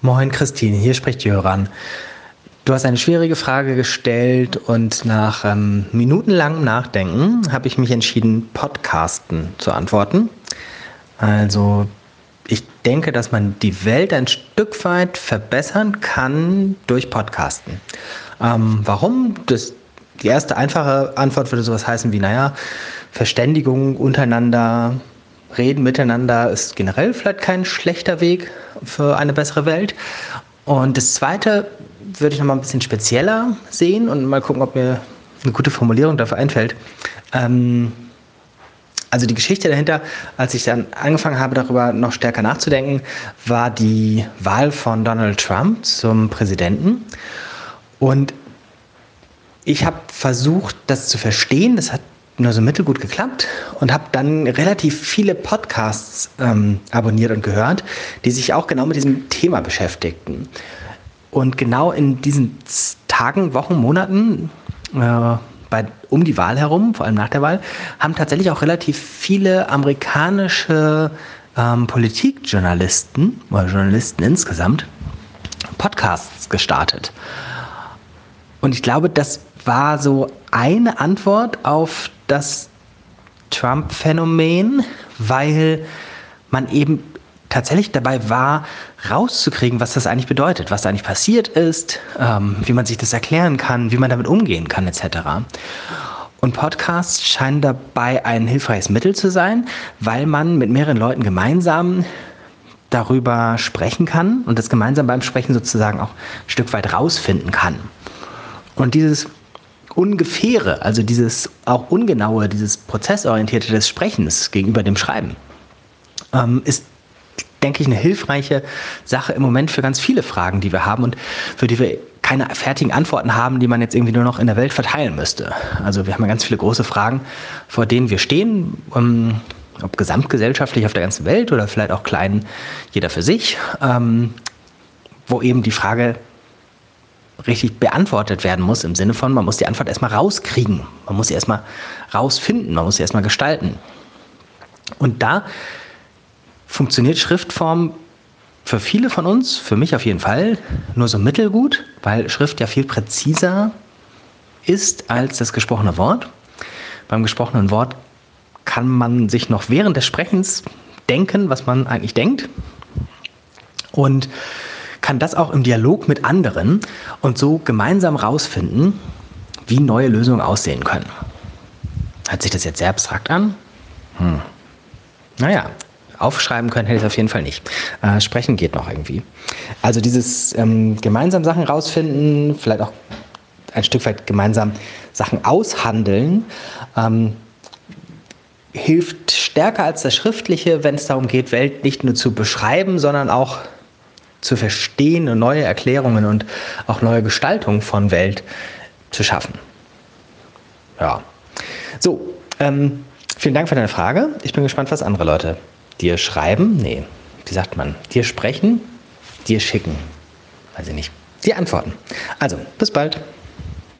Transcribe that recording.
Moin Christine, hier spricht Jöran. Du hast eine schwierige Frage gestellt und nach ähm, minutenlangem Nachdenken habe ich mich entschieden, Podcasten zu antworten. Also ich denke, dass man die Welt ein Stück weit verbessern kann durch Podcasten. Ähm, warum? Das, die erste einfache Antwort würde sowas heißen wie, naja, Verständigung untereinander, Reden miteinander ist generell vielleicht kein schlechter Weg für eine bessere Welt. Und das Zweite würde ich noch mal ein bisschen spezieller sehen und mal gucken, ob mir eine gute Formulierung dafür einfällt. Ähm, also die Geschichte dahinter, als ich dann angefangen habe, darüber noch stärker nachzudenken, war die Wahl von Donald Trump zum Präsidenten. Und ich habe versucht, das zu verstehen. Das hat nur so mittelgut geklappt und habe dann relativ viele Podcasts ähm, abonniert und gehört, die sich auch genau mit diesem Thema beschäftigten. Und genau in diesen Tagen, Wochen, Monaten, äh, bei, um die Wahl herum, vor allem nach der Wahl, haben tatsächlich auch relativ viele amerikanische ähm, Politikjournalisten oder Journalisten insgesamt Podcasts gestartet. Und ich glaube, das war so eine Antwort auf das Trump-Phänomen, weil man eben tatsächlich dabei war, rauszukriegen, was das eigentlich bedeutet, was da eigentlich passiert ist, ähm, wie man sich das erklären kann, wie man damit umgehen kann, etc. Und Podcasts scheinen dabei ein hilfreiches Mittel zu sein, weil man mit mehreren Leuten gemeinsam darüber sprechen kann und das gemeinsam beim Sprechen sozusagen auch ein Stück weit rausfinden kann. Und dieses Ungefähre, also dieses auch ungenaue, dieses prozessorientierte des Sprechens gegenüber dem Schreiben, ähm, ist, denke ich, eine hilfreiche Sache im Moment für ganz viele Fragen, die wir haben und für die wir keine fertigen Antworten haben, die man jetzt irgendwie nur noch in der Welt verteilen müsste. Also wir haben ja ganz viele große Fragen, vor denen wir stehen, um, ob gesamtgesellschaftlich auf der ganzen Welt oder vielleicht auch klein, jeder für sich, ähm, wo eben die Frage richtig beantwortet werden muss, im Sinne von, man muss die Antwort erstmal rauskriegen, man muss sie erstmal rausfinden, man muss sie erstmal gestalten. Und da funktioniert Schriftform für viele von uns, für mich auf jeden Fall, nur so mittelgut, weil Schrift ja viel präziser ist als das gesprochene Wort. Beim gesprochenen Wort kann man sich noch während des Sprechens denken, was man eigentlich denkt. Und kann das auch im Dialog mit anderen und so gemeinsam rausfinden, wie neue Lösungen aussehen können. Hört sich das jetzt sehr abstrakt an? Hm. Naja, aufschreiben können hätte ich es auf jeden Fall nicht. Äh, sprechen geht noch irgendwie. Also dieses ähm, gemeinsam Sachen rausfinden, vielleicht auch ein Stück weit gemeinsam Sachen aushandeln, ähm, hilft stärker als das Schriftliche, wenn es darum geht, Welt nicht nur zu beschreiben, sondern auch zu verstehen und neue Erklärungen und auch neue Gestaltungen von Welt zu schaffen. Ja. So, ähm, vielen Dank für deine Frage. Ich bin gespannt, was andere Leute dir schreiben. Nee, wie sagt man? Dir sprechen, dir schicken. Weiß ich nicht. Dir antworten. Also, bis bald.